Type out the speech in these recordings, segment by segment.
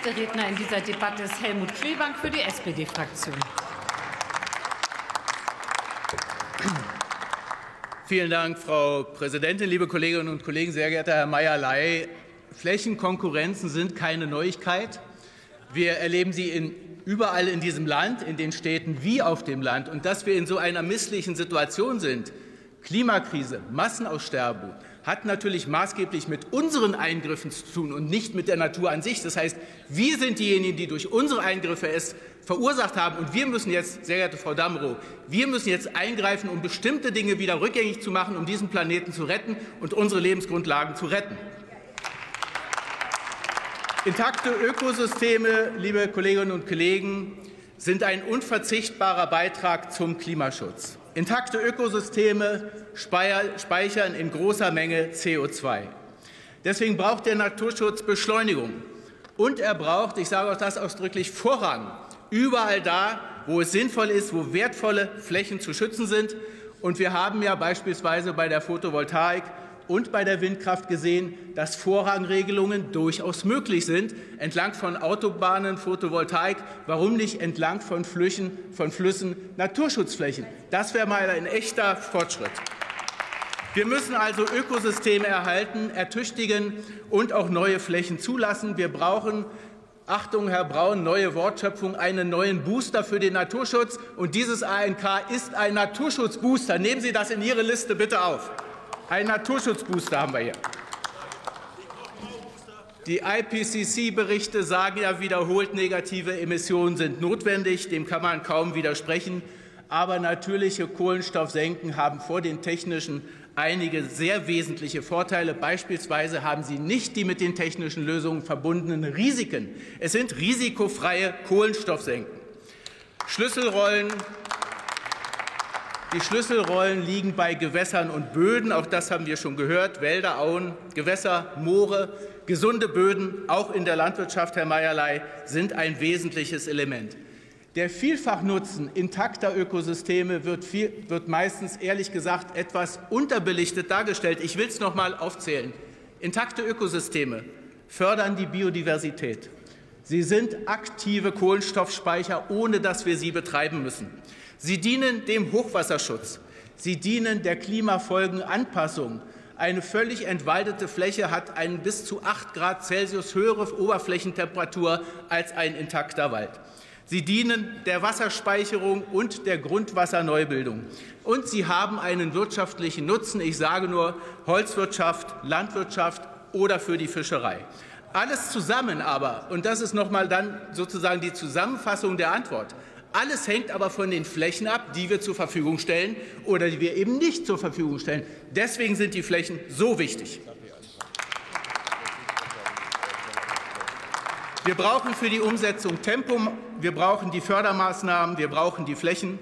erster Redner in dieser Debatte ist Helmut Klebank für die SPD-Fraktion. Vielen Dank, Frau Präsidentin, liebe Kolleginnen und Kollegen, sehr geehrter Herr Mayer-Ley. Flächenkonkurrenzen sind keine Neuigkeit. Wir erleben sie in, überall in diesem Land, in den Städten wie auf dem Land. Und dass wir in so einer misslichen Situation sind, Klimakrise, Massenaussterben, hat natürlich maßgeblich mit unseren Eingriffen zu tun und nicht mit der Natur an sich. Das heißt, wir sind diejenigen, die durch unsere Eingriffe es verursacht haben. Und wir müssen jetzt, sehr geehrte Frau Damrow, wir müssen jetzt eingreifen, um bestimmte Dinge wieder rückgängig zu machen, um diesen Planeten zu retten und unsere Lebensgrundlagen zu retten. Intakte Ökosysteme, liebe Kolleginnen und Kollegen, sind ein unverzichtbarer Beitrag zum Klimaschutz. Intakte Ökosysteme speichern in großer Menge CO2. Deswegen braucht der Naturschutz Beschleunigung. Und er braucht, ich sage auch das ausdrücklich, Vorrang. Überall da, wo es sinnvoll ist, wo wertvolle Flächen zu schützen sind. Und wir haben ja beispielsweise bei der Photovoltaik und bei der Windkraft gesehen, dass Vorrangregelungen durchaus möglich sind, entlang von Autobahnen, Photovoltaik, warum nicht entlang von Flüchen, von Flüssen, Naturschutzflächen. Das wäre mal ein echter Fortschritt. Wir müssen also Ökosysteme erhalten, ertüchtigen und auch neue Flächen zulassen. Wir brauchen Achtung, Herr Braun, neue Wortschöpfung, einen neuen Booster für den Naturschutz. Und dieses ANK ist ein Naturschutzbooster. Nehmen Sie das in Ihre Liste bitte auf. Ein Naturschutzbooster haben wir hier. Die IPCC-Berichte sagen ja wiederholt, negative Emissionen sind notwendig. Dem kann man kaum widersprechen. Aber natürliche Kohlenstoffsenken haben vor den technischen einige sehr wesentliche Vorteile. Beispielsweise haben sie nicht die mit den technischen Lösungen verbundenen Risiken. Es sind risikofreie Kohlenstoffsenken. Schlüsselrollen die Schlüsselrollen liegen bei Gewässern und Böden. Auch das haben wir schon gehört. Wälder, Auen, Gewässer, Moore, gesunde Böden, auch in der Landwirtschaft, Herr Meierlei, sind ein wesentliches Element. Der Vielfachnutzen intakter Ökosysteme wird, viel, wird meistens, ehrlich gesagt, etwas unterbelichtet dargestellt. Ich will es noch mal aufzählen. Intakte Ökosysteme fördern die Biodiversität. Sie sind aktive Kohlenstoffspeicher, ohne dass wir sie betreiben müssen. Sie dienen dem Hochwasserschutz. Sie dienen der Klimafolgenanpassung. Eine völlig entwaldete Fläche hat eine bis zu 8 Grad Celsius höhere Oberflächentemperatur als ein intakter Wald. Sie dienen der Wasserspeicherung und der Grundwasserneubildung. Und sie haben einen wirtschaftlichen Nutzen. Ich sage nur Holzwirtschaft, Landwirtschaft oder für die Fischerei. Alles zusammen aber, und das ist nochmal dann sozusagen die Zusammenfassung der Antwort, alles hängt aber von den Flächen ab, die wir zur Verfügung stellen oder die wir eben nicht zur Verfügung stellen. Deswegen sind die Flächen so wichtig. Wir brauchen für die Umsetzung Tempo, wir brauchen die Fördermaßnahmen, wir brauchen die Flächen.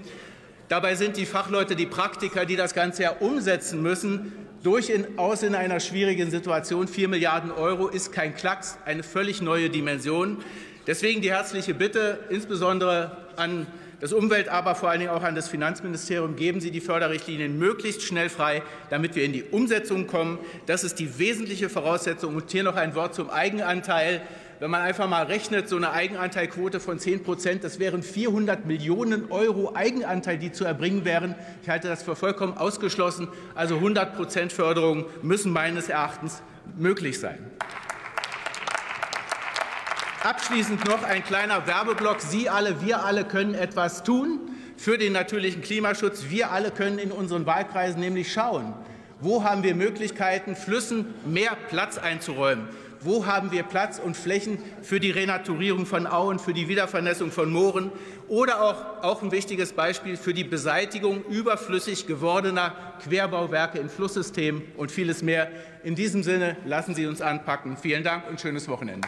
Dabei sind die Fachleute, die Praktiker, die das Ganze ja umsetzen müssen, durchaus in einer schwierigen Situation. Vier Milliarden Euro ist kein Klacks, eine völlig neue Dimension. Deswegen die herzliche Bitte, insbesondere an das Umwelt, aber vor allen Dingen auch an das Finanzministerium, geben Sie die Förderrichtlinien möglichst schnell frei, damit wir in die Umsetzung kommen. Das ist die wesentliche Voraussetzung. Und hier noch ein Wort zum Eigenanteil. Wenn man einfach mal rechnet, so eine Eigenanteilquote von 10 Prozent, das wären 400 Millionen Euro Eigenanteil, die zu erbringen wären. Ich halte das für vollkommen ausgeschlossen. Also 100 Prozent Förderung müssen meines Erachtens möglich sein. Abschließend noch ein kleiner Werbeblock. Sie alle, wir alle können etwas tun für den natürlichen Klimaschutz. Wir alle können in unseren Wahlkreisen nämlich schauen, wo haben wir Möglichkeiten, Flüssen mehr Platz einzuräumen. Wo haben wir Platz und Flächen für die Renaturierung von Auen, für die Wiedervernässung von Mooren oder auch, auch ein wichtiges Beispiel für die Beseitigung überflüssig gewordener Querbauwerke in Flusssystemen und vieles mehr. In diesem Sinne lassen Sie uns anpacken. Vielen Dank und schönes Wochenende.